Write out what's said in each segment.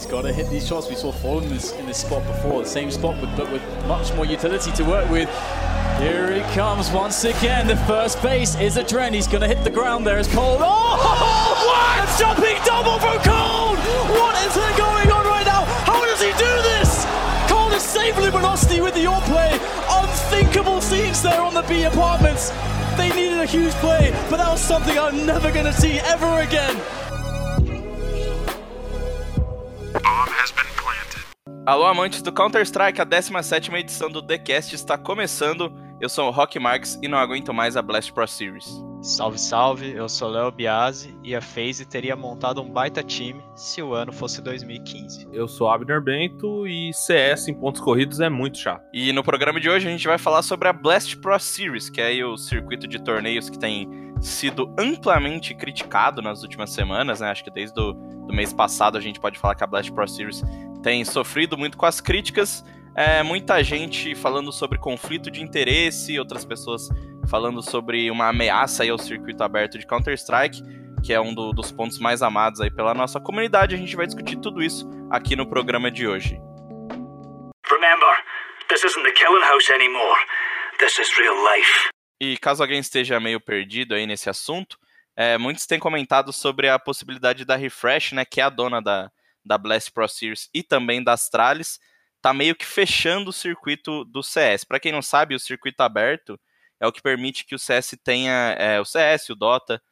He's got to hit these shots. We saw Fallen in this, in this spot before, the same spot, but, but with much more utility to work with. Here he comes once again. The first base is a trend. He's going to hit the ground there as Cole. Oh, what? A jumping double from Cole! What is going on right now? How does he do this? Cole is saving Luminosity with the all play. Unthinkable scenes there on the B apartments. They needed a huge play, but that was something I'm never going to see ever again. Alô, amantes do Counter-Strike, a 17 edição do TheCast está começando. Eu sou o Rock Marks e não aguento mais a Blast Pro Series. Salve, salve, eu sou Léo Biasi e a FaZe teria montado um baita time se o ano fosse 2015. Eu sou Abner Bento e CS em pontos corridos é muito chato. E no programa de hoje a gente vai falar sobre a Blast Pro Series, que é o circuito de torneios que tem sido amplamente criticado nas últimas semanas, né? Acho que desde o do mês passado a gente pode falar que a Blast Pro Series tem sofrido muito com as críticas. É, muita gente falando sobre conflito de interesse, outras pessoas falando sobre uma ameaça aí ao circuito aberto de Counter-Strike, que é um do, dos pontos mais amados aí pela nossa comunidade. A gente vai discutir tudo isso aqui no programa de hoje. Remember, this isn't the killing house anymore. This is real life. E caso alguém esteja meio perdido aí nesse assunto, é, muitos têm comentado sobre a possibilidade da Refresh, né, que é a dona da, da Blast Pro Series e também da Astralis, tá meio que fechando o circuito do CS. Para quem não sabe, o circuito aberto é o que permite que o CS tenha é, o CS, o Dota,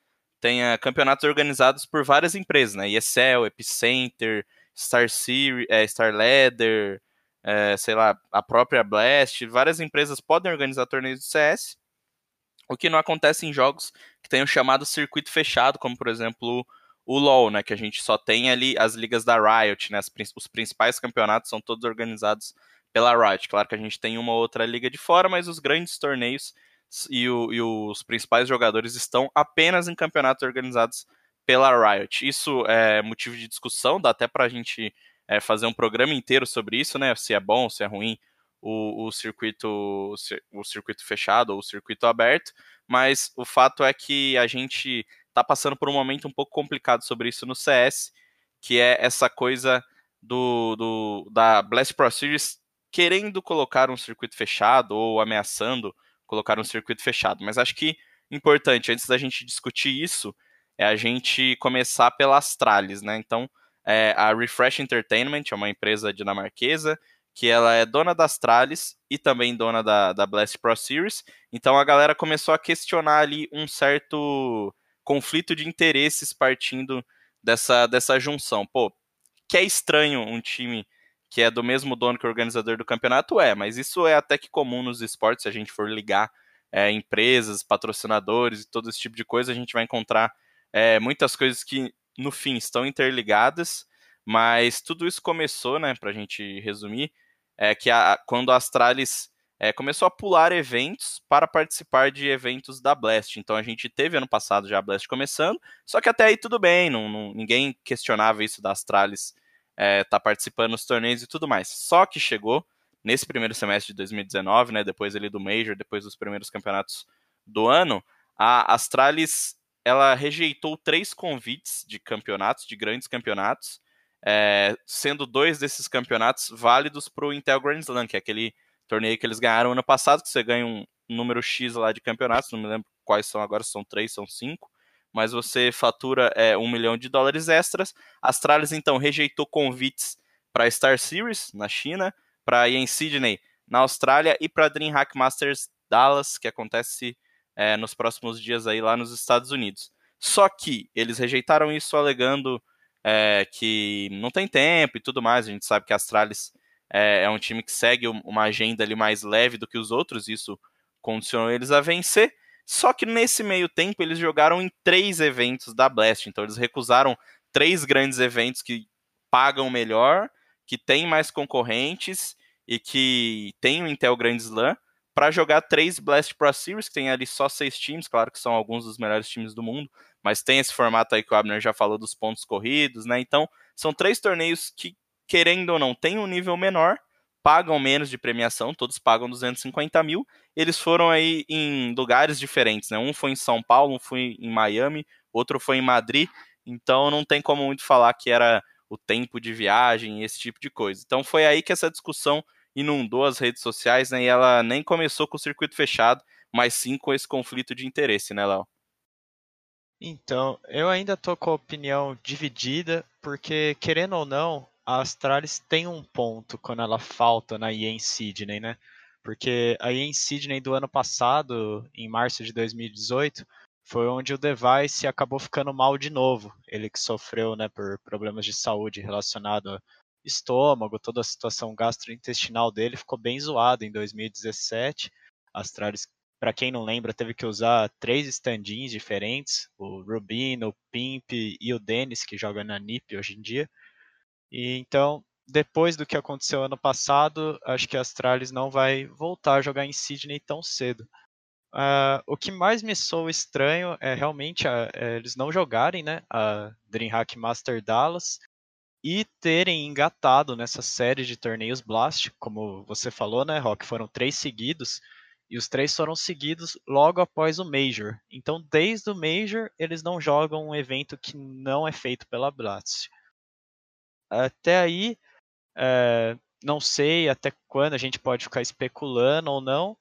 tenha campeonatos organizados por várias empresas, né? ESL, Epicenter, Star Series, é, Star Leather, é, sei lá, a própria Blast, várias empresas podem organizar torneios de CS. O que não acontece em jogos que tenham chamado circuito fechado, como por exemplo o LoL, né, que a gente só tem ali as ligas da Riot, né, os principais campeonatos são todos organizados pela Riot. Claro que a gente tem uma outra liga de fora, mas os grandes torneios e, o, e os principais jogadores estão apenas em campeonatos organizados pela Riot. Isso é motivo de discussão, dá até para a gente é, fazer um programa inteiro sobre isso, né, se é bom, se é ruim o, o circuito o circuito fechado ou o circuito aberto, mas o fato é que a gente está passando por um momento um pouco complicado sobre isso no CS, que é essa coisa do, do da Blast Pro Series querendo colocar um circuito fechado ou ameaçando colocar um circuito fechado. Mas acho que importante, antes da gente discutir isso, é a gente começar pela Astralis, né? Então, é, a Refresh Entertainment é uma empresa dinamarquesa que ela é dona da Astralis e também dona da, da Blast Pro Series. Então a galera começou a questionar ali um certo conflito de interesses partindo dessa, dessa junção. Pô, que é estranho um time que é do mesmo dono que o organizador do campeonato, é, mas isso é até que comum nos esportes, se a gente for ligar é, empresas, patrocinadores e todo esse tipo de coisa, a gente vai encontrar é, muitas coisas que, no fim, estão interligadas, mas tudo isso começou, né, a gente resumir, é que a, quando a Astralis é, começou a pular eventos para participar de eventos da Blast. Então a gente teve ano passado já a Blast começando, só que até aí tudo bem, não, não ninguém questionava isso da Astralis é, tá participando dos torneios e tudo mais. Só que chegou nesse primeiro semestre de 2019, né, depois ali do Major, depois dos primeiros campeonatos do ano, a Astralis ela rejeitou três convites de campeonatos, de grandes campeonatos, é, sendo dois desses campeonatos válidos para o Intel Grand Slam, que é aquele torneio que eles ganharam ano passado, que você ganha um número X lá de campeonatos, não me lembro quais são agora, são três, são cinco, mas você fatura é, um milhão de dólares extras. A Astralis, então, rejeitou convites para Star Series, na China, para ir em Sydney, na Austrália, e para DreamHack Masters Dallas, que acontece é, nos próximos dias aí lá nos Estados Unidos. Só que eles rejeitaram isso alegando é, que não tem tempo e tudo mais. A gente sabe que a Astralis é, é um time que segue uma agenda ali mais leve do que os outros, isso condicionou eles a vencer. Só que nesse meio tempo eles jogaram em três eventos da Blast, então eles recusaram três grandes eventos que pagam melhor, que tem mais concorrentes e que tem o Intel Grand Slam para jogar três Blast Pro Series, que tem ali só seis times, claro que são alguns dos melhores times do mundo, mas tem esse formato aí que o Abner já falou dos pontos corridos, né? Então, são três torneios que querendo ou não, tem um nível menor, pagam menos de premiação, todos pagam 250 mil. Eles foram aí em lugares diferentes, né? Um foi em São Paulo, um foi em Miami, outro foi em Madrid. Então não tem como muito falar que era o tempo de viagem, esse tipo de coisa. Então foi aí que essa discussão inundou as redes sociais, né? E ela nem começou com o circuito fechado, mas sim com esse conflito de interesse, né, Léo? Então, eu ainda tô com a opinião dividida, porque querendo ou não, a Astralis tem um ponto quando ela falta na EA Sydney, né? Porque a EA Sydney do ano passado, em março de 2018, foi onde o Device acabou ficando mal de novo. Ele que sofreu né, por problemas de saúde relacionado ao estômago, toda a situação gastrointestinal dele ficou bem zoada em 2017. A Astralis, para quem não lembra, teve que usar três stand-ins diferentes, o Rubino, o Pimp e o Dennis, que joga na NiP hoje em dia. E então, depois do que aconteceu ano passado, acho que a Astralis não vai voltar a jogar em Sydney tão cedo. Uh, o que mais me soa estranho é realmente a, é eles não jogarem né, a DreamHack Master Dallas e terem engatado nessa série de torneios Blast, como você falou, né, Rock? Foram três seguidos e os três foram seguidos logo após o Major. Então, desde o Major, eles não jogam um evento que não é feito pela Blast. Até aí, é, não sei até quando a gente pode ficar especulando ou não.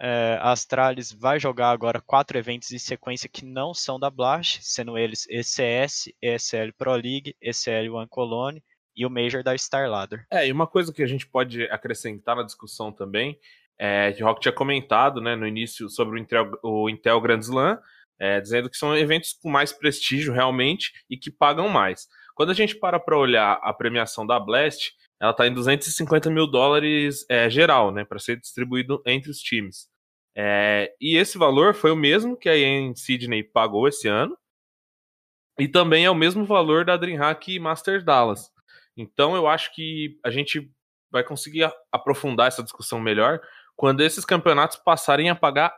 É, a Astralis vai jogar agora quatro eventos em sequência que não são da Blast, sendo eles ECS, ESL Pro League, ECL One Colony e o Major da Starladder. É, e uma coisa que a gente pode acrescentar na discussão também, é, que o Rock tinha comentado né, no início sobre o Intel, o Intel Grand Slam, é, dizendo que são eventos com mais prestígio realmente e que pagam mais. Quando a gente para para olhar a premiação da Blast, ela está em 250 mil dólares é, geral, né, para ser distribuído entre os times. É, e esse valor foi o mesmo que a EN Sydney pagou esse ano, e também é o mesmo valor da DreamHack Masters Dallas. Então eu acho que a gente vai conseguir aprofundar essa discussão melhor quando esses campeonatos passarem a pagar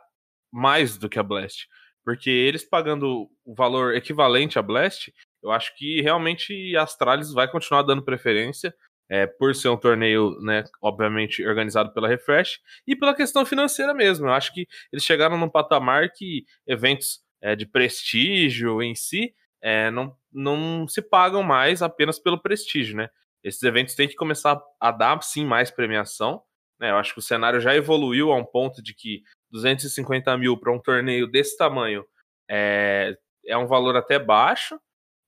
mais do que a Blast. Porque eles pagando o valor equivalente à Blast, eu acho que realmente a Astralis vai continuar dando preferência, é, por ser um torneio, né, obviamente organizado pela Refresh, e pela questão financeira mesmo. Eu acho que eles chegaram num patamar que eventos é, de prestígio em si é, não, não se pagam mais apenas pelo prestígio, né? Esses eventos têm que começar a dar, sim, mais premiação. Né? Eu acho que o cenário já evoluiu a um ponto de que 250 mil para um torneio desse tamanho é, é um valor até baixo.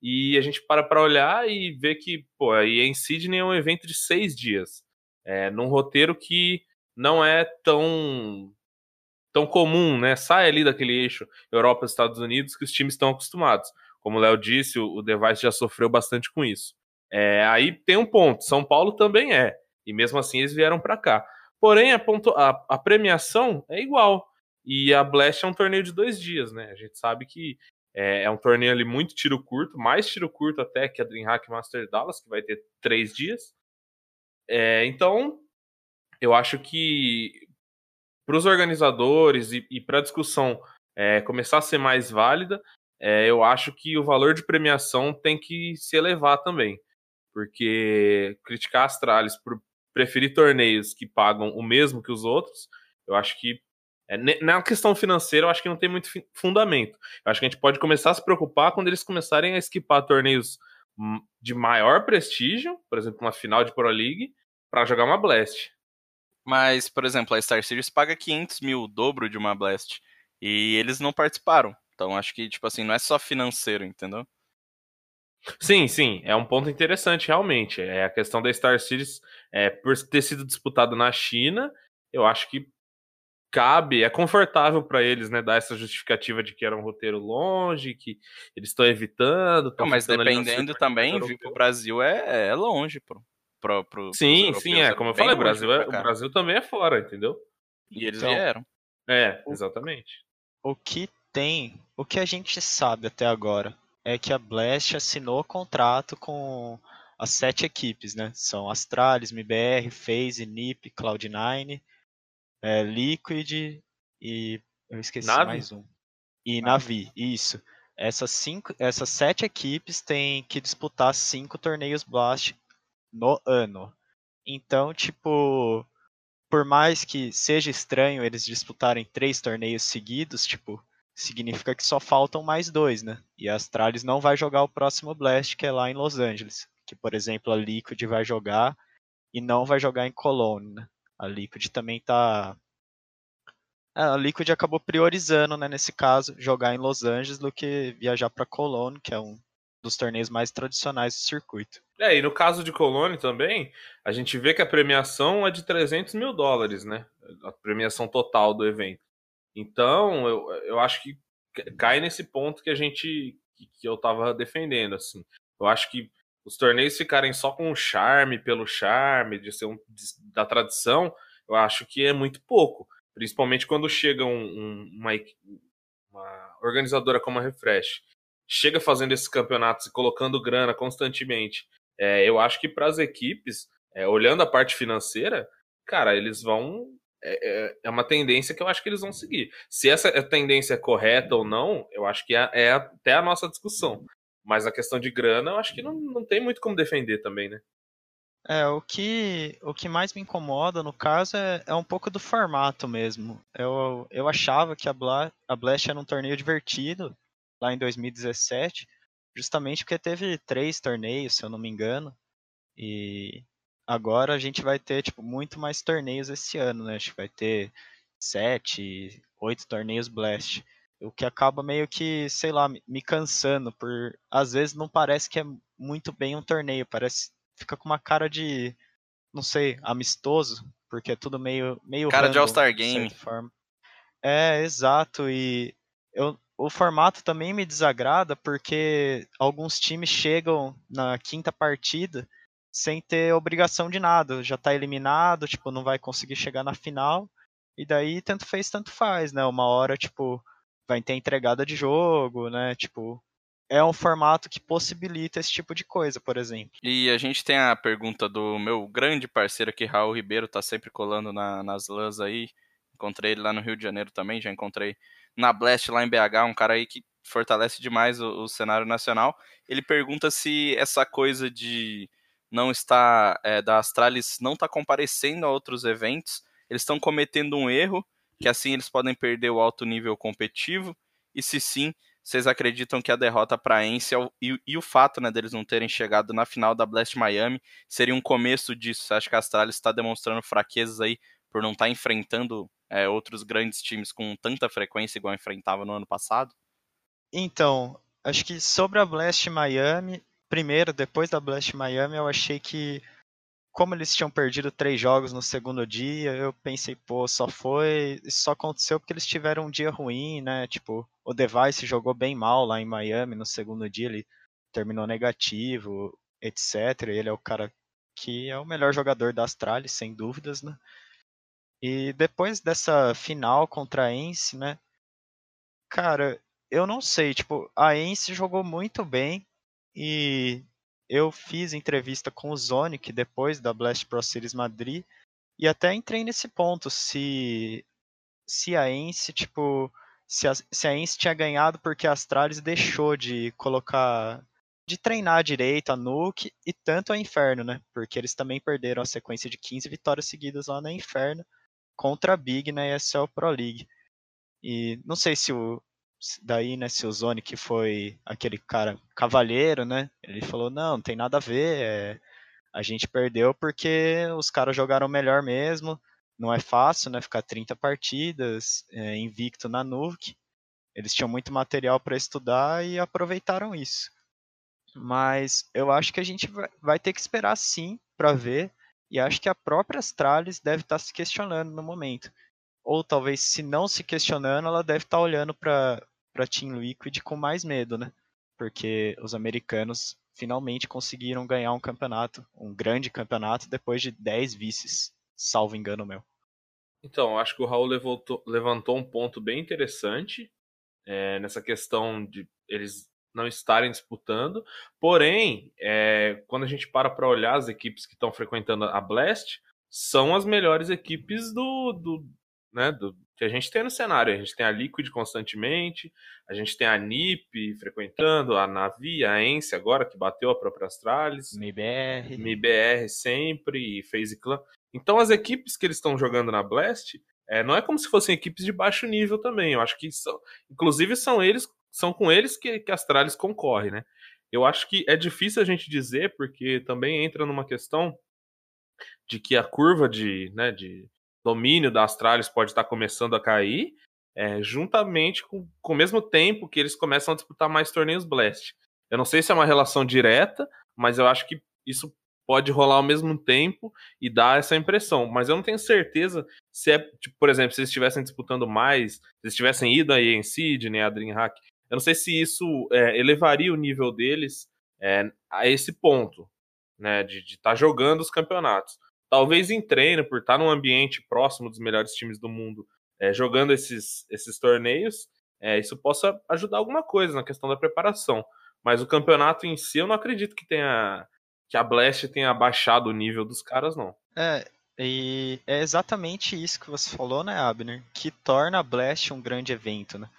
E a gente para para olhar e ver que, pô, aí em Sydney é um evento de seis dias. É, num roteiro que não é tão tão comum, né? Sai ali daquele eixo Europa Estados Unidos que os times estão acostumados. Como o Léo disse, o, o Device já sofreu bastante com isso. É, aí tem um ponto, São Paulo também é. E mesmo assim eles vieram para cá. Porém, a, ponto, a, a, premiação é igual. E a Blast é um torneio de dois dias, né? A gente sabe que é, é, um torneio ali muito tiro curto, mais tiro curto até que a DreamHack Master Dallas, que vai ter três dias. É, então, eu acho que para os organizadores e, e para a discussão é, começar a ser mais válida, é, eu acho que o valor de premiação tem que se elevar também. Porque criticar a Astralis por preferir torneios que pagam o mesmo que os outros, eu acho que é, na questão financeira, eu acho que não tem muito fundamento. Eu acho que a gente pode começar a se preocupar quando eles começarem a esquipar torneios de maior prestígio, por exemplo, uma final de Pro League, para jogar uma Blast. Mas, por exemplo, a Star Series paga 500 mil, o dobro de uma Blast. E eles não participaram. Então, acho que, tipo assim, não é só financeiro, entendeu? Sim, sim, é um ponto interessante, realmente. É a questão da Star Series, é, por ter sido disputado na China, eu acho que cabe, é confortável para eles, né, dar essa justificativa de que era um roteiro longe, que eles estão evitando. Não, mas dependendo também, vir pro Brasil é, é longe, pro, pro, pro Sim, sim, é, como eu falei, o Brasil, é, o Brasil também é fora, entendeu? E eles então, vieram. É, exatamente. O, o que tem, o que a gente sabe até agora é que a Blast assinou contrato com as sete equipes, né? São Astralis, MBR, FaZe, NiP, Cloud9 é, Liquid e eu esqueci Navi? mais um. E Navi, isso. Essas, cinco, essas sete equipes têm que disputar cinco torneios Blast no ano. Então, tipo, por mais que seja estranho eles disputarem três torneios seguidos, tipo, significa que só faltam mais dois, né? E a Astralis não vai jogar o próximo Blast, que é lá em Los Angeles, que, por exemplo, a Liquid vai jogar e não vai jogar em Cologne. Né? A Liquid também tá. É, a Liquid acabou priorizando, né, nesse caso, jogar em Los Angeles do que viajar para Cologne, que é um dos torneios mais tradicionais do circuito. É, e no caso de Cologne também, a gente vê que a premiação é de 300 mil dólares, né? A premiação total do evento. Então, eu, eu acho que cai nesse ponto que a gente. que, eu tava defendendo, assim. Eu acho que os torneios ficarem só com o charme pelo charme, de ser um, de, da tradição, eu acho que é muito pouco. Principalmente quando chega um, um, uma, uma organizadora como a Refresh, chega fazendo esses campeonatos e colocando grana constantemente. É, eu acho que para as equipes, é, olhando a parte financeira, cara, eles vão. É, é, é, uma tendência que eu acho que eles vão seguir. Se essa tendência é correta ou não, eu acho que é, é até a nossa discussão. Mas a questão de grana, eu acho que não, não tem muito como defender também, né? É, o que, o que mais me incomoda, no caso, é, é um pouco do formato mesmo. Eu, eu achava que a, Bla, a Blast era um torneio divertido, lá em 2017, justamente porque teve três torneios, se eu não me engano, e agora a gente vai ter, tipo, muito mais torneios esse ano, né? Acho que vai ter sete, oito torneios Blast o que acaba meio que, sei lá, me cansando por às vezes não parece que é muito bem um torneio, parece fica com uma cara de não sei, amistoso, porque é tudo meio meio cara random, de All-Star Game. É, exato, e eu o formato também me desagrada porque alguns times chegam na quinta partida sem ter obrigação de nada, já está eliminado, tipo, não vai conseguir chegar na final. E daí tanto fez, tanto faz, né? Uma hora, tipo, vai ter entregada de jogo, né? Tipo, é um formato que possibilita esse tipo de coisa, por exemplo. E a gente tem a pergunta do meu grande parceiro aqui, Raul Ribeiro, tá sempre colando na, nas lãs aí. Encontrei ele lá no Rio de Janeiro também, já encontrei na Blast lá em BH, um cara aí que fortalece demais o, o cenário nacional. Ele pergunta se essa coisa de não estar, é, da Astralis não estar tá comparecendo a outros eventos, eles estão cometendo um erro que assim eles podem perder o alto nível competitivo? E se sim, vocês acreditam que a derrota para a Ence e, e, o fato né, deles não terem chegado na final da Blast Miami seria um começo disso? Você acha que a Astralis está demonstrando fraquezas aí por não estar tá enfrentando é, outros grandes times com tanta frequência igual enfrentava no ano passado? Então, acho que sobre a Blast Miami, primeiro, depois da Blast Miami, eu achei que como eles tinham perdido três jogos no segundo dia, eu pensei, pô, só foi. Só aconteceu porque eles tiveram um dia ruim, né? Tipo, o Device jogou bem mal lá em Miami no segundo dia, ele terminou negativo, etc. Ele é o cara que é o melhor jogador da Astralis, sem dúvidas, né? E depois dessa final contra a Ence, né? Cara, eu não sei, tipo, a Ence jogou muito bem e eu fiz entrevista com o Zonic depois da Blast Pro Series Madrid e até entrei nesse ponto se se a Ence tipo se a, se a Ence tinha ganhado porque a Astralis deixou de colocar de treinar direito a Nuke e tanto a Inferno, né? Porque eles também perderam a sequência de 15 vitórias seguidas lá na Inferno contra a Big na ESL Pro League. E não sei se o, daí, né, se o Zone que foi aquele cara cavalheiro, né? Ele falou, não, não tem nada a ver, é, a gente perdeu porque os caras jogaram melhor mesmo, não é fácil, né, ficar 30 partidas, é, invicto na Nuke, eles tinham muito material para estudar e aproveitaram isso. Mas eu acho que a gente vai ter que esperar sim para ver, e acho que a própria Astralis deve estar tá se questionando no momento. Ou talvez, se não se questionando, ela deve estar tá olhando para para Team Liquid com mais medo, né? Porque os americanos finalmente conseguiram ganhar um campeonato, um grande campeonato, depois de 10 vices, salvo engano meu. Então, acho que o Raul levantou, levantou um ponto bem interessante é, nessa questão de eles não estarem disputando. Porém, é, quando a gente para para olhar as equipes que estão frequentando a Blast, são as melhores equipes do, do, né, do, que a gente tem no cenário. A gente tem a Liquid constantemente, a gente tem a NIP frequentando, a Navi, a Ence agora, que bateu a própria Astralis. MIBR. MIBR sempre, e FaZe Clan. Então as equipes que eles estão jogando na Blast, é, não é como se fossem equipes de baixo nível também. Eu acho que são, inclusive são eles, são com eles que, que a Astralis concorre, né? Eu acho que é difícil a gente dizer, porque também entra numa questão de que a curva de, né, de domínio da Astralis pode estar começando a cair, é, juntamente com, com o mesmo tempo que eles começam a disputar mais torneios Blast. Eu não sei se é uma relação direta, mas eu acho que isso pode rolar ao mesmo tempo e dar essa impressão. Mas eu não tenho certeza se é, tipo, por exemplo, se eles estivessem disputando mais, se eles tivessem ido aí em Sydney, a DreamHack, eu não sei se isso é, elevaria o nível deles é, a esse ponto, né, de estar tá jogando os campeonatos. Talvez em treino, por estar num ambiente próximo dos melhores times do mundo, é, jogando esses, esses torneios, é, isso possa ajudar alguma coisa na questão da preparação. Mas o campeonato em si, eu não acredito que tenha que a Blast tenha baixado o nível dos caras, não. É, e é exatamente isso que você falou, né, Abner? Que torna a Blast um grande evento, né?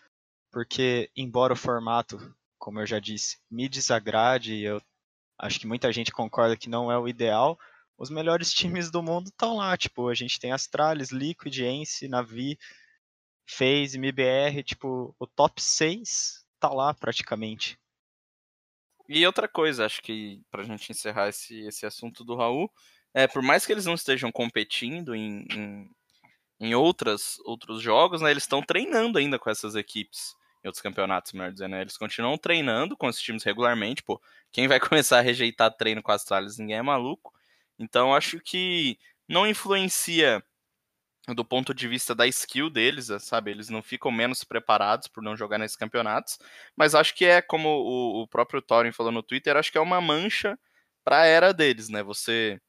Porque, embora o formato, como eu já disse, me desagrade, eu acho que muita gente concorda que não é o ideal, os melhores times do mundo estão lá. Tipo, a gente tem Astralis, Liquid, Ence, Navi, FaZe, MBR, tipo, o top 6 tá lá praticamente. E outra coisa, acho que pra gente encerrar esse, esse assunto do Raul, é, por mais que eles não estejam competindo em, em, em outras, outros jogos, né, eles estão treinando ainda com essas equipes em outros campeonatos, melhor dizendo, né? Eles continuam treinando com esses times regularmente, pô. Quem vai começar a rejeitar treino com as Astralis, ninguém é maluco. Então acho que não influencia do ponto de vista da skill deles, é, sabe? Eles não ficam menos preparados por não jogar nesses campeonatos, mas acho que é como o, o próprio Thorin falou no Twitter, acho que é uma mancha para a era deles, né? Você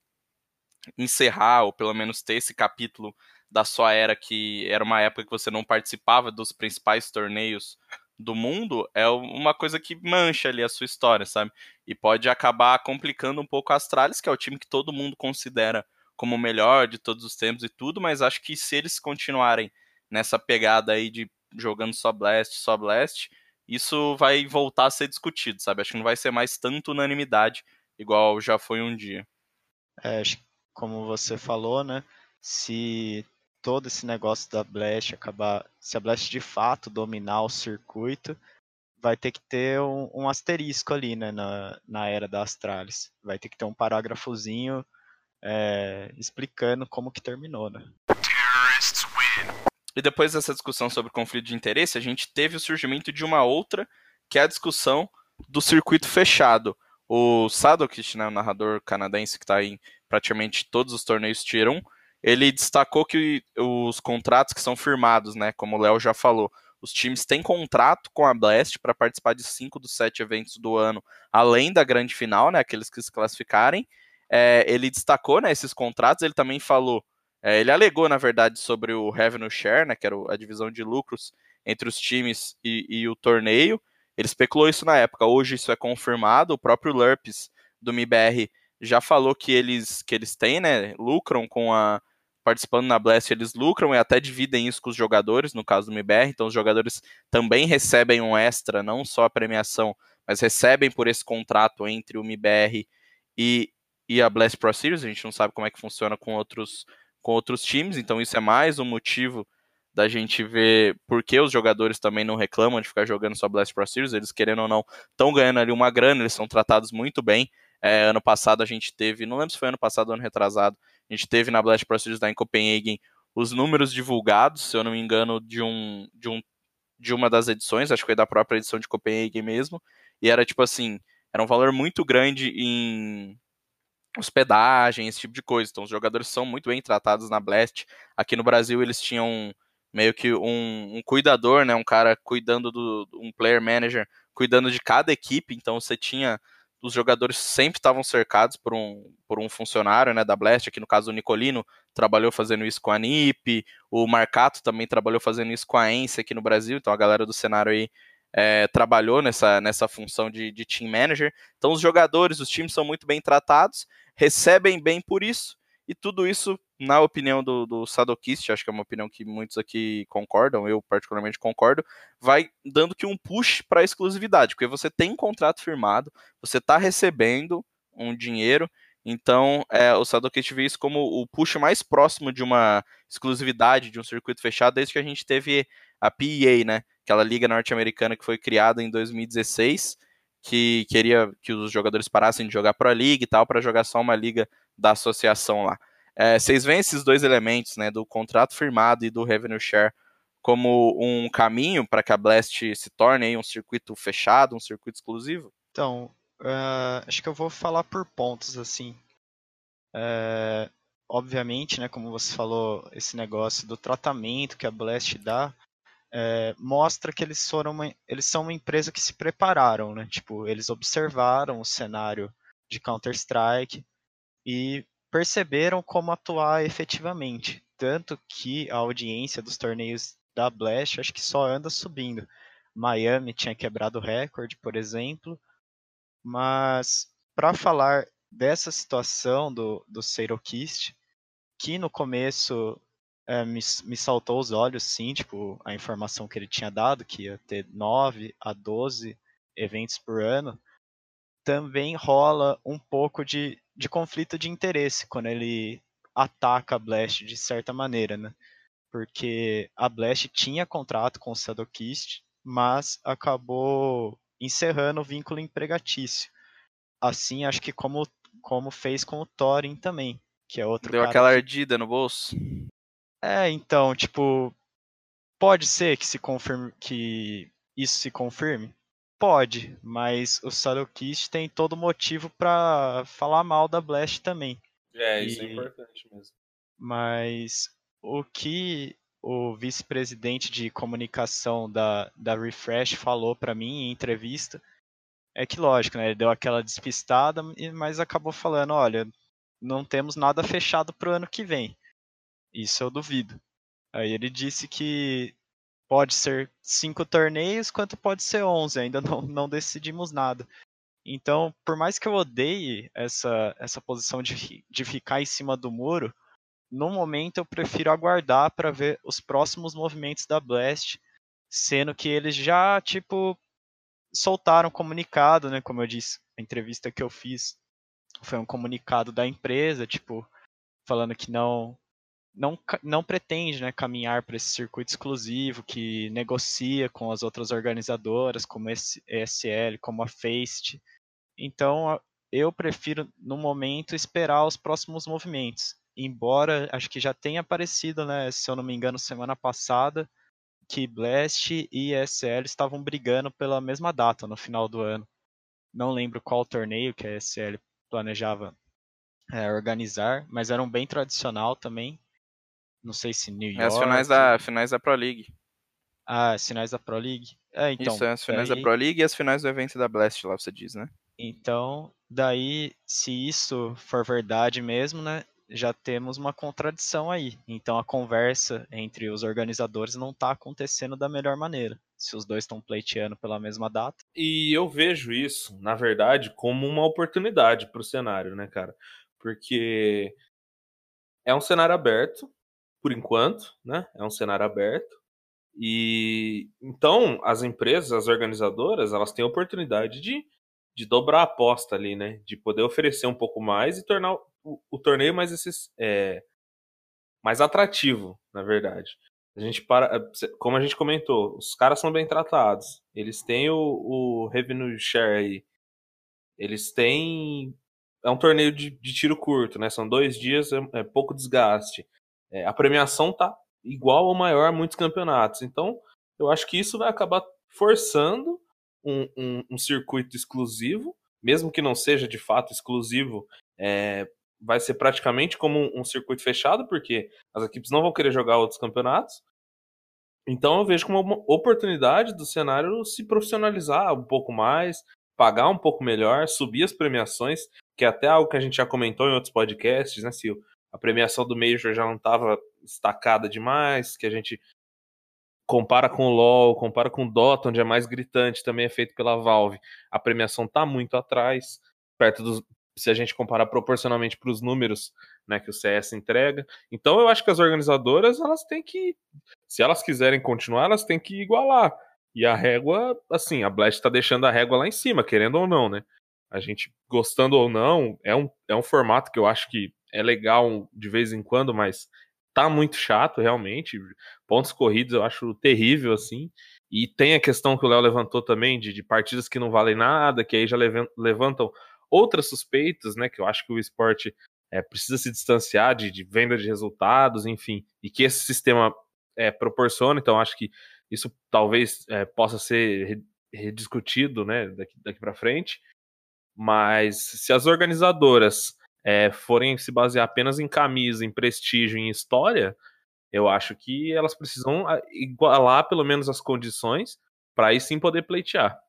encerrar ou pelo menos ter esse capítulo da sua era que era uma época que você não participava dos principais torneios do mundo é uma coisa que mancha ali a sua história, sabe? E pode acabar complicando um pouco a Astralis, que é o time que todo mundo considera como o melhor de todos os tempos e tudo, mas acho que se eles continuarem nessa pegada aí de jogando só Blast, só Blast, isso vai voltar a ser discutido, sabe? Acho que não vai ser mais tanto unanimidade igual já foi um dia. É, como você falou, né? Se todo esse negócio da Blast acabar, se a Blast de fato dominar o circuito, vai ter que ter um, um asterisco ali, né, na, na era da Astralis. Vai ter que ter um parágrafozinho é, explicando como que terminou, né? E depois dessa discussão sobre conflito de interesse, a gente teve o surgimento de uma outra, que é a discussão do circuito fechado. O Sadokist, né, o narrador canadense que está em praticamente todos os torneios Tier 1, ele destacou que os contratos que são firmados, né, como o Léo já falou, os times têm contrato com a Blast para participar de cinco dos sete eventos do ano, além da grande final, né, aqueles que se classificarem, é, ele destacou né, esses contratos, ele também falou, é, ele alegou, na verdade, sobre o revenue share, né, que era a divisão de lucros entre os times e, e o torneio. Ele especulou isso na época, hoje isso é confirmado, o próprio Lurps do MIBR já falou que eles, que eles têm, né, lucram com a participando na Blast, eles lucram e até dividem isso com os jogadores, no caso do MIBR, então os jogadores também recebem um extra, não só a premiação, mas recebem por esse contrato entre o MIBR e, e a Blast Pro Series, a gente não sabe como é que funciona com outros, com outros times, então isso é mais um motivo da gente ver por que os jogadores também não reclamam de ficar jogando só Blast Pro Series, eles querendo ou não, estão ganhando ali uma grana, eles são tratados muito bem. É, ano passado a gente teve, não lembro se foi ano passado ou ano retrasado, a gente teve na Blast Pro da em Copenhagen os números divulgados, se eu não me engano, de um, de um de uma das edições, acho que foi da própria edição de Copenhagen mesmo, e era tipo assim, era um valor muito grande em hospedagem, esse tipo de coisa. Então os jogadores são muito bem tratados na Blast. Aqui no Brasil eles tinham meio que um, um cuidador, né, um cara cuidando do um player manager, cuidando de cada equipe. Então você tinha os jogadores sempre estavam cercados por um, por um funcionário né, da Blast, aqui no caso o Nicolino trabalhou fazendo isso com a NIP, o Marcato também trabalhou fazendo isso com a Ence aqui no Brasil, então a galera do cenário aí é, trabalhou nessa, nessa função de, de team manager. Então os jogadores, os times são muito bem tratados, recebem bem por isso, e tudo isso, na opinião do, do Sadokist, acho que é uma opinião que muitos aqui concordam, eu particularmente concordo, vai dando que um push para exclusividade, porque você tem um contrato firmado, você está recebendo um dinheiro, então é, o Sadokist vê isso como o push mais próximo de uma exclusividade, de um circuito fechado, desde que a gente teve a PEA, né? Aquela liga norte-americana que foi criada em 2016 que queria que os jogadores parassem de jogar Pro League e tal, para jogar só uma liga da associação lá. É, vocês veem esses dois elementos, né, do contrato firmado e do revenue share, como um caminho para que a Blast se torne um circuito fechado, um circuito exclusivo? Então, uh, acho que eu vou falar por pontos, assim. Uh, obviamente, né, como você falou, esse negócio do tratamento que a Blast dá é, mostra que eles foram uma, eles são uma empresa que se prepararam, né? Tipo, eles observaram o cenário de Counter Strike e perceberam como atuar efetivamente, tanto que a audiência dos torneios da Blast acho que só anda subindo. Miami tinha quebrado o recorde, por exemplo, mas para falar dessa situação do, do Seirokist, que no começo é, me, me saltou os olhos, sim, tipo, a informação que ele tinha dado, que ia ter 9 a 12 eventos por ano, também rola um pouco de, de conflito de interesse quando ele ataca a Blast de certa maneira, né? Porque a Blast tinha contrato com o Sadokist, mas acabou encerrando o vínculo empregatício. Assim, acho que como, como fez com o Thorin também, que é outro Deu aquela que... ardida no bolso. É, então, tipo, pode ser que se confirme que isso se confirme? Pode, mas o Sadokist tem todo motivo para falar mal da Blast também. É, isso é e... é importante mesmo. Mas o que o vice-presidente de comunicação da, da Refresh falou para mim em entrevista é que, lógico, né, ele deu aquela despistada, mas acabou falando: olha, não temos nada fechado para o ano que vem. Isso eu duvido. Aí ele disse que pode ser cinco torneios, quanto pode ser onze. Ainda não, não decidimos nada. Então, por mais que eu odeie essa, essa posição de, de ficar em cima do muro, no momento eu prefiro aguardar para ver os próximos movimentos da Blast, sendo que eles já, tipo, soltaram comunicado, né? Como eu disse, a entrevista que eu fiz foi um comunicado da empresa, tipo, falando que não não, não pretende né, caminhar para esse circuito exclusivo que negocia com as outras organizadoras, como a ESL, como a Faceit. Então, eu prefiro, no momento, esperar os próximos movimentos. Embora, acho que já tenha aparecido, né, se eu não me engano, semana passada, que Blast e ESL estavam brigando pela mesma data, no final do ano. Não lembro qual torneio que a ESL planejava é, organizar, mas era um bem tradicional também. Não sei se New York. É as finais da, finais da Pro League. Ah, as finais da Pro League. É, então. Isso, é as finais daí... da Pro League e as finais do evento da Blast lá, você diz, né? Então, daí, se isso for verdade mesmo, né? Já temos uma contradição aí. Então a conversa entre os organizadores não está acontecendo da melhor maneira. Se os dois estão pleiteando pela mesma data. E eu vejo isso, na verdade, como uma oportunidade para o cenário, né, cara? Porque é um cenário aberto, por enquanto, né? É um cenário aberto. E então as empresas, as organizadoras, elas têm a oportunidade de, de dobrar a aposta ali, né? De poder oferecer um pouco mais e tornar o, o torneio mais, esses, é, mais atrativo, na verdade. A gente para, como a gente comentou, os caras são bem tratados. Eles têm o, o revenue share aí. Eles têm é um torneio de, de tiro curto, né? São dois dias, é, é pouco desgaste é, a premiação tá igual ou maior a muitos campeonatos. Então, eu acho que isso vai acabar forçando um, um, um circuito exclusivo, mesmo que não seja de fato exclusivo, é, vai ser praticamente como um, um, circuito fechado, porque as equipes não vão querer jogar outros campeonatos. Então eu vejo como uma oportunidade do cenário se profissionalizar um pouco mais, pagar um pouco melhor, subir as premiações, que é até algo que a gente já comentou em outros podcasts, né, Sil? A premiação do Major já não estava destacada demais, que a gente compara com o LoL, compara com o Dota, onde é mais gritante, também é feito pela Valve. A premiação está muito atrás, perto dos se a gente comparar proporcionalmente para os números né, que o CS entrega. Então eu acho que as organizadoras elas têm que, se elas quiserem continuar, elas têm que igualar. E a régua, assim, a Blast está deixando a régua lá em cima, querendo ou não, né? A gente gostando ou não, é um, é um formato que eu acho que é legal de vez em quando, mas tá muito chato realmente. Pontos corridos eu acho terrível assim. E tem a questão que o Léo levantou também de, de, partidas que não valem nada, que aí já levantam outras suspeitas, né? Que eu acho que o esporte é, precisa se distanciar de, de, venda de resultados, enfim, e que esse sistema é, proporciona. Então, acho que isso talvez é, possa ser rediscutido né, daqui, daqui para frente. Mas se as organizadoras é, forem se basear apenas em camisa, em prestígio, em história, eu acho que elas precisam ah, igualar pelo menos as condições para aí sim poder pleitear.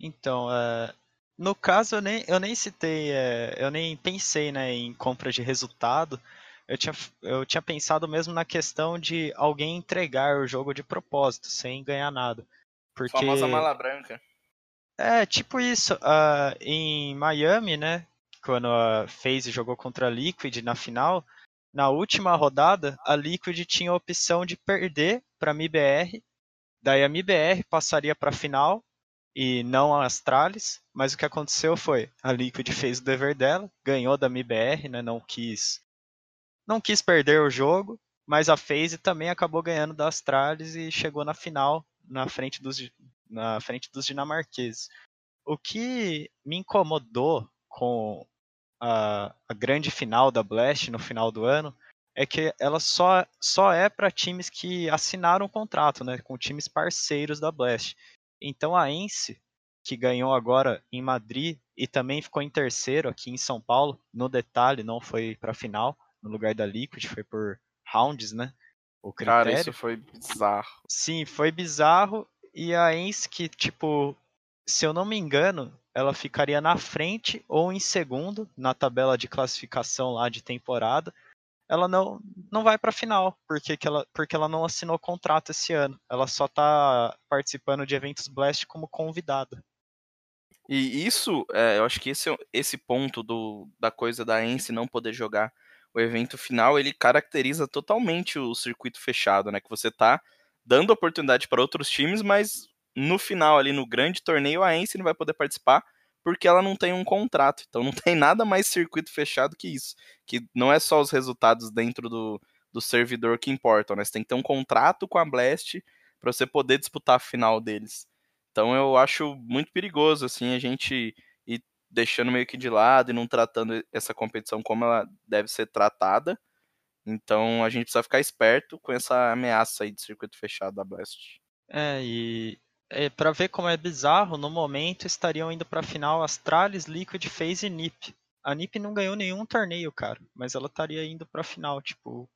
Então, uh, no caso eu nem, eu nem citei, uh, eu nem pensei né, em compra de resultado. Eu tinha, eu tinha pensado mesmo na questão de alguém entregar o jogo de propósito, sem ganhar nada. Porque... Famosa mala branca. É, tipo isso. Uh, em Miami, né? Quando a FaZe jogou contra a Liquid na final, na última rodada, a Liquid tinha a opção de perder para a MIBR. Daí a MIBR passaria para a final e não a Astralis. Mas o que aconteceu foi, a Liquid fez o dever dela, ganhou da MIBR, né? Não quis, não quis perder o jogo. Mas a FaZe também acabou ganhando da Astralis e chegou na final na frente dos na frente dos dinamarqueses. O que me incomodou com a, a grande final da Blast no final do ano é que ela só, só é para times que assinaram o contrato, né, com times parceiros da Blast. Então a Ence, que ganhou agora em Madrid e também ficou em terceiro aqui em São Paulo, no detalhe, não foi para a final, no lugar da Liquid, foi por rounds, né? O critério. Cara, isso foi bizarro. Sim, foi bizarro e a Ence que, tipo, se eu não me engano, ela ficaria na frente ou em segundo na tabela de classificação lá de temporada. Ela não, não vai para a final, porque, que ela, porque ela não assinou contrato esse ano. Ela só está participando de eventos Blast como convidada. E isso, é, eu acho que esse, esse ponto do, da coisa da Ence não poder jogar o evento final, ele caracteriza totalmente o circuito fechado, né? Que você tá dando oportunidade para outros times, mas no final ali no grande torneio a Ence não vai poder participar porque ela não tem um contrato. Então não tem nada mais circuito fechado que isso, que não é só os resultados dentro do, do servidor que importam, né? Você tem que ter um contrato com a Blast para você poder disputar a final deles. Então eu acho muito perigoso assim a gente ir deixando meio que de lado e não tratando essa competição como ela deve ser tratada então a gente precisa ficar esperto com essa ameaça aí de circuito fechado da Blast. É, e é, para ver como é bizarro, no momento estariam indo para a final Astralis, Liquid, FaZe e NiP. A NiP não ganhou nenhum torneio, cara, mas ela estaria indo para a final, tipo,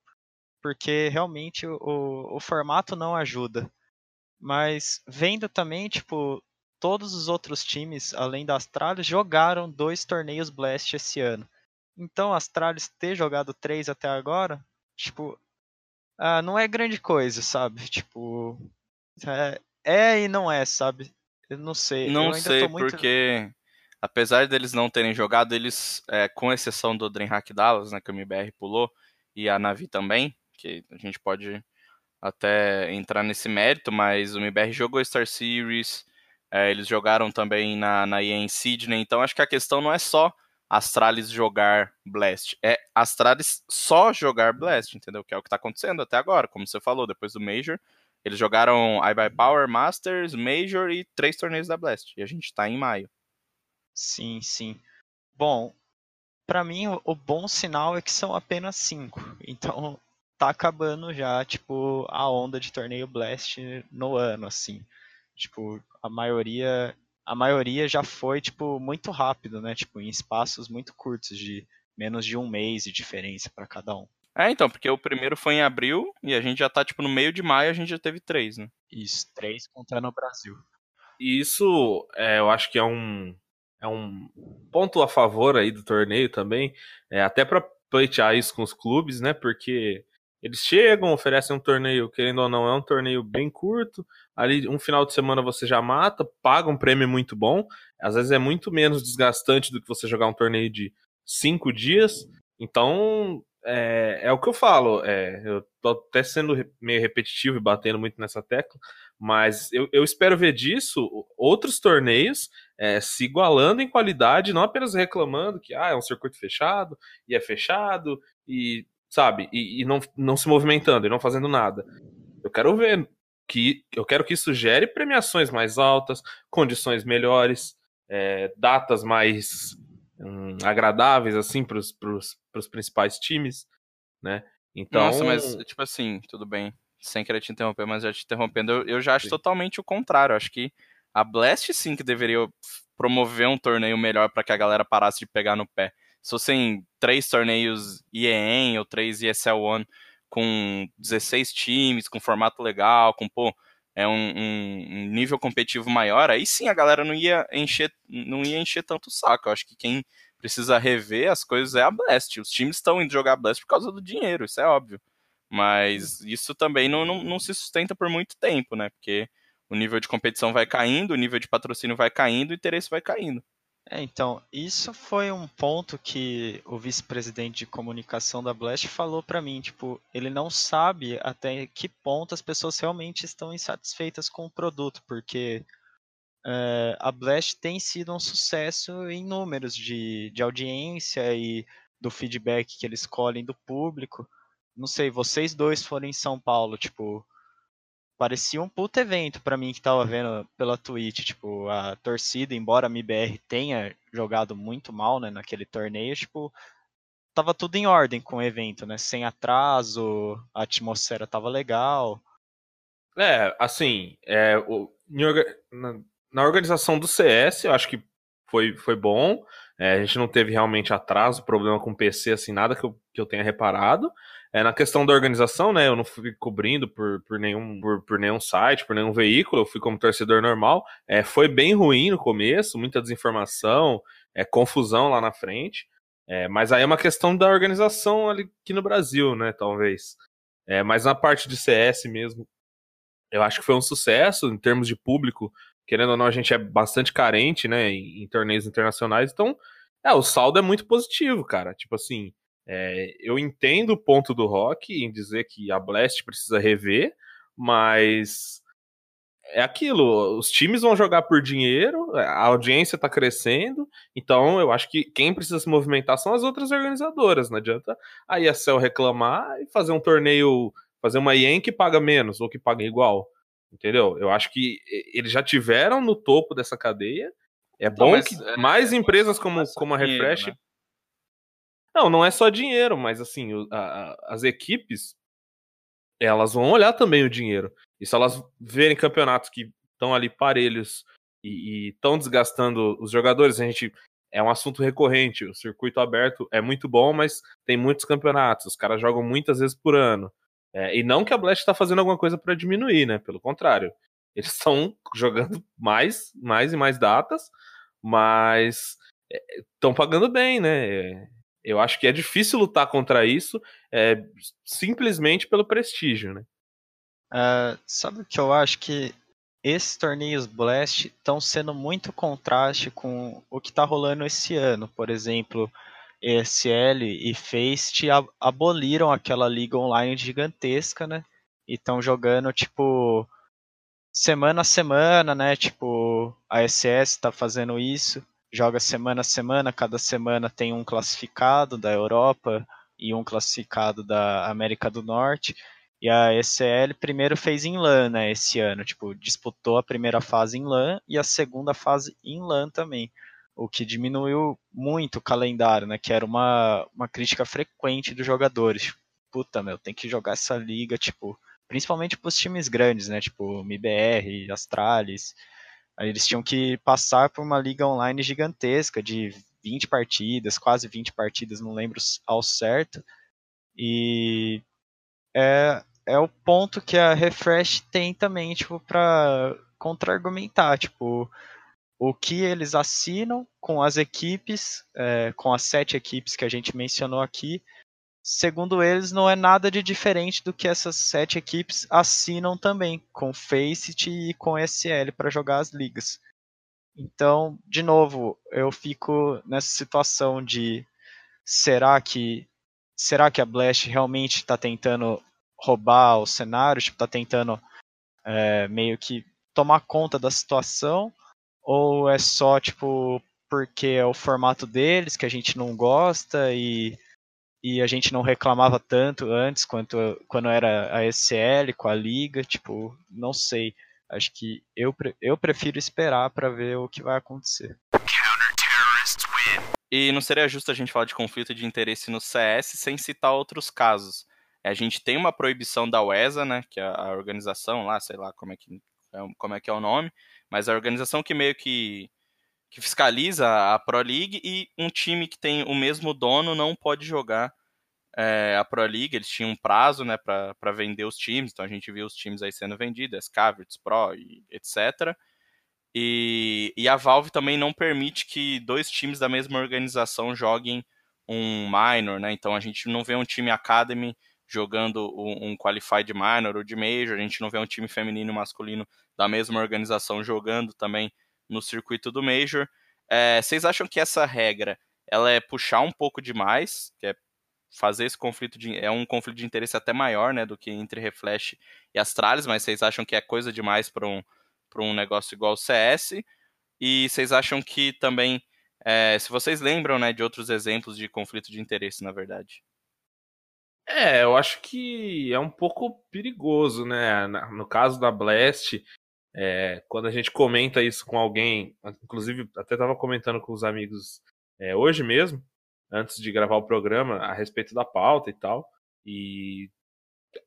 porque realmente o, o formato não ajuda. Mas vendo também, tipo, todos os outros times, além da Astralis, jogaram dois torneios Blast esse ano. Então, Astralis ter jogado três até agora, tipo, ah, não é grande coisa, sabe? Tipo, é, é, e não é, sabe? Eu não sei. Não sei, muito... porque apesar deles não terem jogado, eles, é, com exceção do Dreamhack Dallas, né, que o MBR pulou, e a Navi também, que a gente pode até entrar nesse mérito, mas o MBR jogou Star Series, é, eles jogaram também na, na EA Sydney, então acho que a questão não é só Astralis jogar Blast. É Astralis só jogar Blast, entendeu? Que é o que tá acontecendo até agora, como você falou, depois do Major. Eles jogaram iBuy Power, Masters, Major e três torneios da Blast. E a gente tá em maio. Sim, sim. Bom, para mim o bom sinal é que são apenas cinco. Então tá acabando já, tipo, a onda de torneio Blast no ano, assim. Tipo, a maioria a maioria já foi, tipo, muito rápido, né? Tipo, em espaços muito curtos, de menos de um mês de diferença para cada um. É, então, porque o primeiro foi em abril e a gente já tá, tipo, no meio de maio a gente já teve três, né? Isso, três contando o Brasil. E isso, é, eu acho que é um, é um ponto a favor aí do torneio também, é, até para pleitear isso com os clubes, né? Porque eles chegam, oferecem um torneio, querendo ou não, é um torneio bem curto. Ali, um final de semana você já mata, paga um prêmio muito bom. Às vezes é muito menos desgastante do que você jogar um torneio de cinco dias. Então, é, é o que eu falo. É, eu tô até sendo meio repetitivo e batendo muito nessa tecla, mas eu, eu espero ver disso outros torneios é, se igualando em qualidade, não apenas reclamando que ah, é um circuito fechado e é fechado e sabe? E, e, não, não se movimentando e não fazendo nada. Eu quero ver que eu quero que isso gere premiações mais altas, condições melhores, é, datas mais hum, agradáveis assim para os principais times, né? Então, Nossa, mas tipo assim, tudo bem, sem querer te interromper, mas já te interrompendo, eu, eu já acho sim. totalmente o contrário. Eu acho que a Blast sim que deveria promover um torneio melhor para que a galera parasse de pegar no pé. Se fossem três torneios IEM ou três ESL One com 16 times, com formato legal, com pô, é um, um, nível competitivo maior, aí sim a galera não ia encher, não ia encher tanto o saco. Eu acho que quem precisa rever as coisas é a Blast. Os times estão indo jogar Blast por causa do dinheiro, isso é óbvio. Mas isso também não, não, não se sustenta por muito tempo, né? Porque o nível de competição vai caindo, o nível de patrocínio vai caindo, o interesse vai caindo. É, então, isso foi um ponto que o vice-presidente de comunicação da Blast falou para mim, tipo, ele não sabe até que ponto as pessoas realmente estão insatisfeitas com o produto, porque é, a Blast tem sido um sucesso em números de, de audiência e do feedback que eles colhem do público. Não sei, vocês dois foram em São Paulo, tipo, parecia um puto evento para mim que tava vendo pela Twitch, tipo, a torcida, embora a MBR tenha jogado muito mal, né, naquele torneio, tipo, tava tudo em ordem com o evento, né, sem atraso, a atmosfera tava legal. É, assim, é, o, na, na organização do CS, eu acho que foi, foi bom, é, a gente não teve realmente atraso, problema com PC, assim, nada que eu, que eu tenha reparado. É, na questão da organização, né, eu não fui cobrindo por, por, nenhum, por, por nenhum site, por nenhum veículo, eu fui como torcedor normal. É, foi bem ruim no começo, muita desinformação, é, confusão lá na frente. É, mas aí é uma questão da organização ali aqui no Brasil, né, talvez. É, mas na parte de CS mesmo, eu acho que foi um sucesso em termos de público. Querendo ou não, a gente é bastante carente, né, em, em torneios internacionais. Então, é, o saldo é muito positivo, cara. Tipo assim, é, eu entendo o ponto do Rock em dizer que a Blast precisa rever, mas é aquilo, os times vão jogar por dinheiro, a audiência está crescendo, então eu acho que quem precisa se movimentar são as outras organizadoras, não adianta a ESL reclamar e fazer um torneio, fazer uma IEM que paga menos ou que paga igual, entendeu? Eu acho que eles já tiveram no topo dessa cadeia, é bom então, que é, mais empresas como, como a Refresh né? Não, não é só dinheiro, mas assim, a, a, as equipes elas vão olhar também o dinheiro. E se elas verem campeonatos que estão ali parelhos e estão desgastando os jogadores, a gente é um assunto recorrente. O circuito aberto é muito bom, mas tem muitos campeonatos. Os caras jogam muitas vezes por ano. É, e não que a Blast está fazendo alguma coisa para diminuir, né? Pelo contrário, eles estão jogando mais, mais e mais datas, mas estão é, pagando bem, né? Eu acho que é difícil lutar contra isso é, simplesmente pelo prestígio, né? Uh, sabe o que eu acho que esses torneios Blast estão sendo muito contraste com o que está rolando esse ano. Por exemplo, ESL e Faceit aboliram aquela liga online gigantesca, né? E estão jogando tipo semana a semana, né? Tipo, a SS está fazendo isso joga semana a semana, cada semana tem um classificado da Europa e um classificado da América do Norte. E a ECL primeiro fez em LAN, né, esse ano, tipo, disputou a primeira fase em LAN e a segunda fase em LAN também, o que diminuiu muito o calendário, né, que era uma, uma crítica frequente dos jogadores. Puta, meu, tem que jogar essa liga, tipo, principalmente para os times grandes, né, tipo, MBR, Astralis, eles tinham que passar por uma liga online gigantesca de 20 partidas, quase 20 partidas, não lembro ao certo. E é, é o ponto que a Refresh tem também, tipo, para contra-argumentar, tipo, o que eles assinam com as equipes, é, com as sete equipes que a gente mencionou aqui, segundo eles, não é nada de diferente do que essas sete equipes assinam também, com Faceit e com SL para jogar as ligas. Então, de novo, eu fico nessa situação de será que será que a Blast realmente está tentando roubar o cenário, está tentando é, meio que tomar conta da situação, ou é só tipo porque é o formato deles que a gente não gosta e e a gente não reclamava tanto antes quanto quando era a SCL com a liga, tipo, não sei. Acho que eu, eu prefiro esperar para ver o que vai acontecer. E não seria justo a gente falar de conflito de interesse no CS sem citar outros casos. A gente tem uma proibição da UESA, né, que é a organização lá, sei lá como é que como é, que é o nome, mas a organização que meio que, que fiscaliza a Pro League e um time que tem o mesmo dono não pode jogar é, a Pro League. Eles tinham um prazo né, para vender os times, então a gente viu os times aí sendo vendidos, Scaverts, Pro e etc. E, e a Valve também não permite que dois times da mesma organização joguem um minor, né? Então a gente não vê um time Academy jogando um, um Qualified Minor ou de Major, a gente não vê um time feminino e masculino da mesma organização jogando também no circuito do Major. É, vocês acham que essa regra ela é puxar um pouco demais, que é fazer esse conflito de é um conflito de interesse até maior, né, do que entre Reflash e Astralis, mas vocês acham que é coisa demais para um para um negócio igual o CS? E vocês acham que também, é, se vocês lembram, né, de outros exemplos de conflito de interesse, na verdade? É, eu acho que é um pouco perigoso, né? No caso da Blast, é, quando a gente comenta isso com alguém, inclusive até estava comentando com os amigos é, hoje mesmo, antes de gravar o programa, a respeito da pauta e tal. E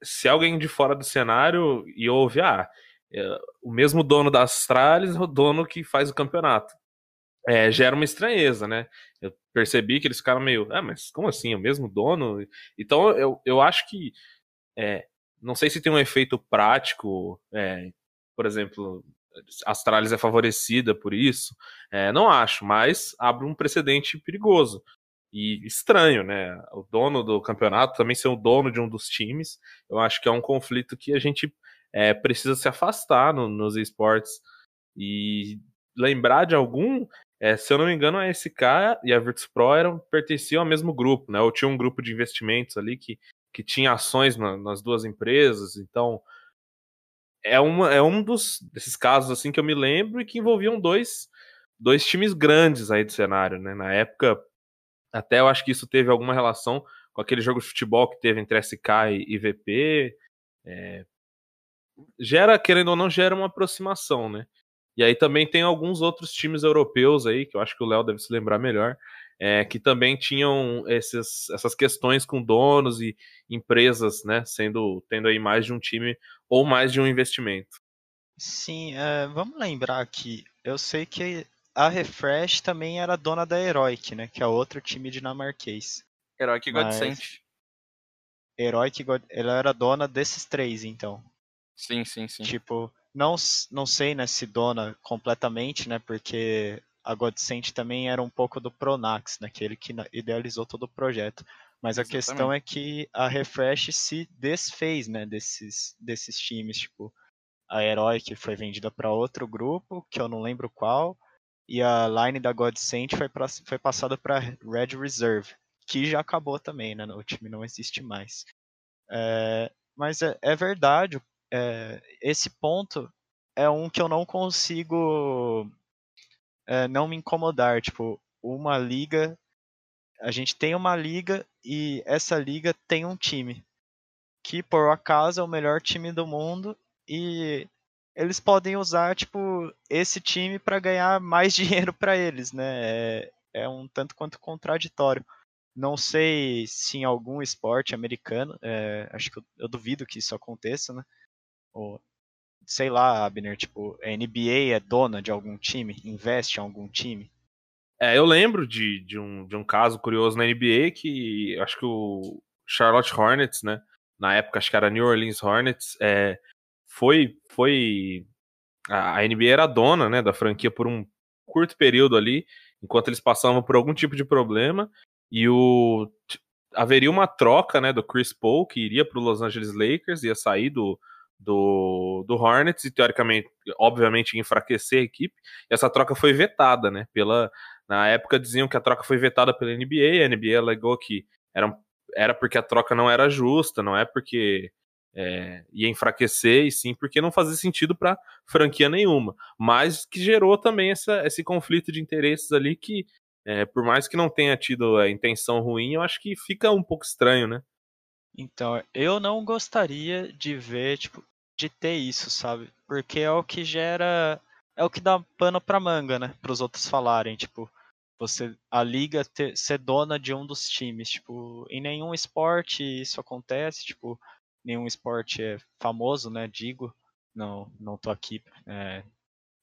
se alguém de fora do cenário e ouve, ah, é, o mesmo dono da Astralis é o dono que faz o campeonato. É, gera uma estranheza, né? Eu percebi que eles ficaram meio, ah, mas como assim? O mesmo dono? Então eu, eu acho que, é, não sei se tem um efeito prático, é, por exemplo, Astralis é favorecida por isso, é, não acho, mas abre um precedente perigoso e estranho, né? O dono do campeonato também ser o dono de um dos times, eu acho que é um conflito que a gente é, precisa se afastar no, nos esportes e lembrar de algum. É, se eu não me engano, a SK e a Virtus Pro eram, pertenciam ao mesmo grupo, né? Ou tinha um grupo de investimentos ali que, que tinha ações na, nas duas empresas, então é, uma, é um dos, desses casos assim que eu me lembro e que envolviam dois, dois times grandes aí do cenário, né? Na época, até eu acho que isso teve alguma relação com aquele jogo de futebol que teve entre SK e, VP. É, gera, querendo ou não, gera uma aproximação, né? E aí também tem alguns outros times europeus aí, que eu acho que o Léo deve se lembrar melhor, é, que também tinham esses, essas questões com donos e empresas, né, sendo tendo aí mais de um time ou mais de um investimento. Sim, é, vamos lembrar que eu sei que a Refresh também era dona da Heroic, né, que é outro time dinamarquês. Heroic e Godsent. Heroic, ela era dona desses três, então. Sim, sim, sim. Tipo, não, não sei né, se dona completamente, né? Porque a Godsent também era um pouco do Pronax, naquele né, que idealizou todo o projeto. Mas Exatamente. a questão é que a Refresh se desfez, né, desses, desses times, tipo, a Herói que foi vendida para outro grupo, que eu não lembro qual, e a line da Godsent foi, pra, foi passada para Red Reserve, que já acabou também, né, o time não existe mais. É, mas é, é verdade, é, esse ponto é um que eu não consigo é, não me incomodar. Tipo, uma liga. A gente tem uma liga e essa liga tem um time. Que por acaso é o melhor time do mundo. E eles podem usar, tipo, esse time para ganhar mais dinheiro para eles, né? É, é, um tanto quanto contraditório. Não sei se em algum esporte americano, é, acho que eu, eu, duvido que isso aconteça, né? Ou, sei lá, Abner, tipo, a NBA é dona de algum time, investe em algum time? É, eu lembro de, de, um, de um caso curioso na NBA que acho que o Charlotte Hornets, né? Na época acho que era New Orleans Hornets, é, foi, foi a, a NBA era dona, né, da franquia por um curto período ali, enquanto eles passavam por algum tipo de problema e o haveria uma troca, né, do Chris Paul que iria para o Los Angeles Lakers, ia sair do do, do Hornets e teoricamente, obviamente, enfraquecer a equipe. E essa troca foi vetada, né? Pela, na época diziam que a troca foi vetada pela NBA, a NBA alegou que era, era porque a troca não era justa, não é porque é, ia enfraquecer, e sim porque não fazia sentido para franquia nenhuma. Mas que gerou também essa, esse conflito de interesses ali que é, por mais que não tenha tido a intenção ruim, eu acho que fica um pouco estranho, né? Então, eu não gostaria de ver, tipo, de ter isso, sabe? Porque é o que gera. É o que dá pano pra manga, né? Para os outros falarem, tipo, você a liga ter, ser dona de um dos times, tipo, em nenhum esporte isso acontece, tipo, nenhum esporte é famoso, né? Digo, não, não tô aqui é,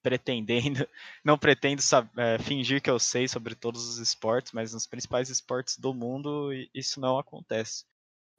pretendendo, não pretendo é, fingir que eu sei sobre todos os esportes, mas nos principais esportes do mundo isso não acontece.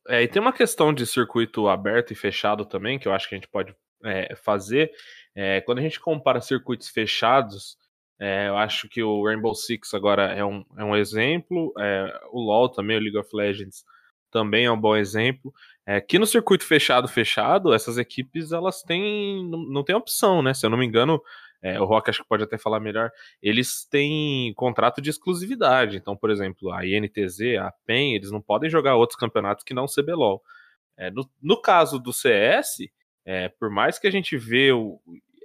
É, e tem uma questão de circuito aberto e fechado também, que eu acho que a gente pode é, fazer. É, quando a gente compara circuitos fechados, é, eu acho que o Rainbow Six agora é um, é um exemplo, é, o LoL também, o League of Legends também é um bom exemplo. É, que no circuito fechado, fechado, essas equipes elas têm não, não tem opção, né? Se eu não me engano, é, o Rock acho que pode até falar melhor, eles têm contrato de exclusividade. Então, por exemplo, a INTZ, a PEN, eles não podem jogar outros campeonatos que não o CBLOL. É, no, no, caso do CS, é, por mais que a gente vê o,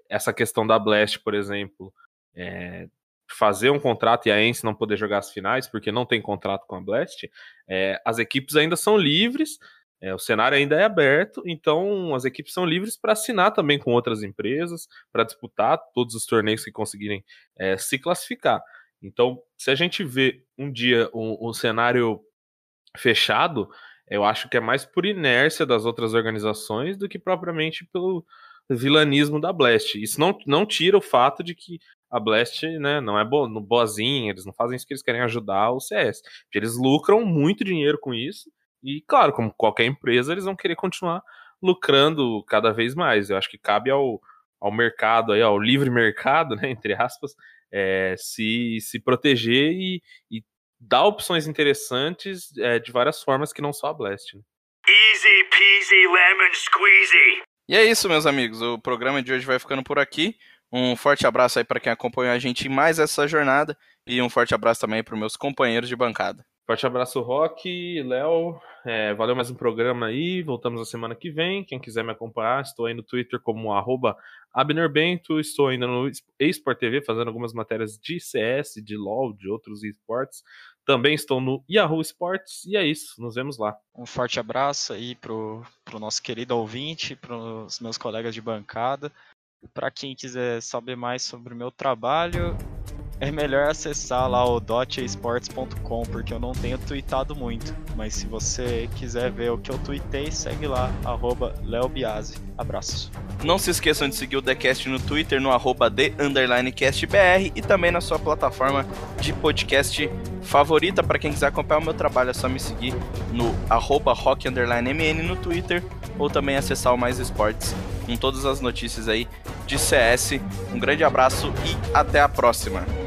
essa questão da Blast, por exemplo, é, fazer um contrato e a ENCE não poder jogar as finais porque não tem contrato com a Blast, é, as equipes ainda são livres, é, o cenário ainda é aberto, então as equipes são livres para assinar também com outras empresas, para disputar todos os torneios que conseguirem é, se classificar. Então, se a gente vê um dia um, um, cenário fechado, eu acho que é mais por inércia das outras organizações do que propriamente pelo vilanismo da Blast. Isso não, não tira o fato de que a Blast né, não é bo boazinha, eles não fazem isso que eles querem ajudar o CS. Eles lucram muito dinheiro com isso e, claro, como qualquer empresa, eles vão querer continuar lucrando cada vez mais. Eu acho que cabe ao, ao mercado, aí, ao livre mercado, né, entre aspas, é, se, se proteger e, e dar opções interessantes é, de várias formas que não só a Blast. Né? Easy peasy lemon squeezy. E é isso, meus amigos. O programa de hoje vai ficando por aqui. Um forte abraço aí para quem acompanhou a gente em mais essa jornada e um forte abraço também para os meus companheiros de bancada. Forte abraço, Rock, Léo. É, valeu mais um programa aí. Voltamos na semana que vem. Quem quiser me acompanhar, estou aí no Twitter como AbnerBento. Estou ainda no eSport TV fazendo algumas matérias de CS, de LoL, de outros esportes. Também estou no Yahoo Sports. E é isso. Nos vemos lá. Um forte abraço aí pro, pro nosso querido ouvinte, para os meus colegas de bancada. Para quem quiser saber mais sobre o meu trabalho, é melhor acessar lá o dotesports.com, porque eu não tenho tweetado muito. Mas se você quiser ver o que eu tweetei, segue lá, arroba leobiase. Abraço. Não se esqueçam de seguir o TheCast no Twitter, no arroba TheCastBR e também na sua plataforma de podcast favorita. Para quem quiser acompanhar o meu trabalho, é só me seguir no arroba rock_mn no Twitter ou também acessar o Mais Esportes com todas as notícias aí de CS. Um grande abraço e até a próxima.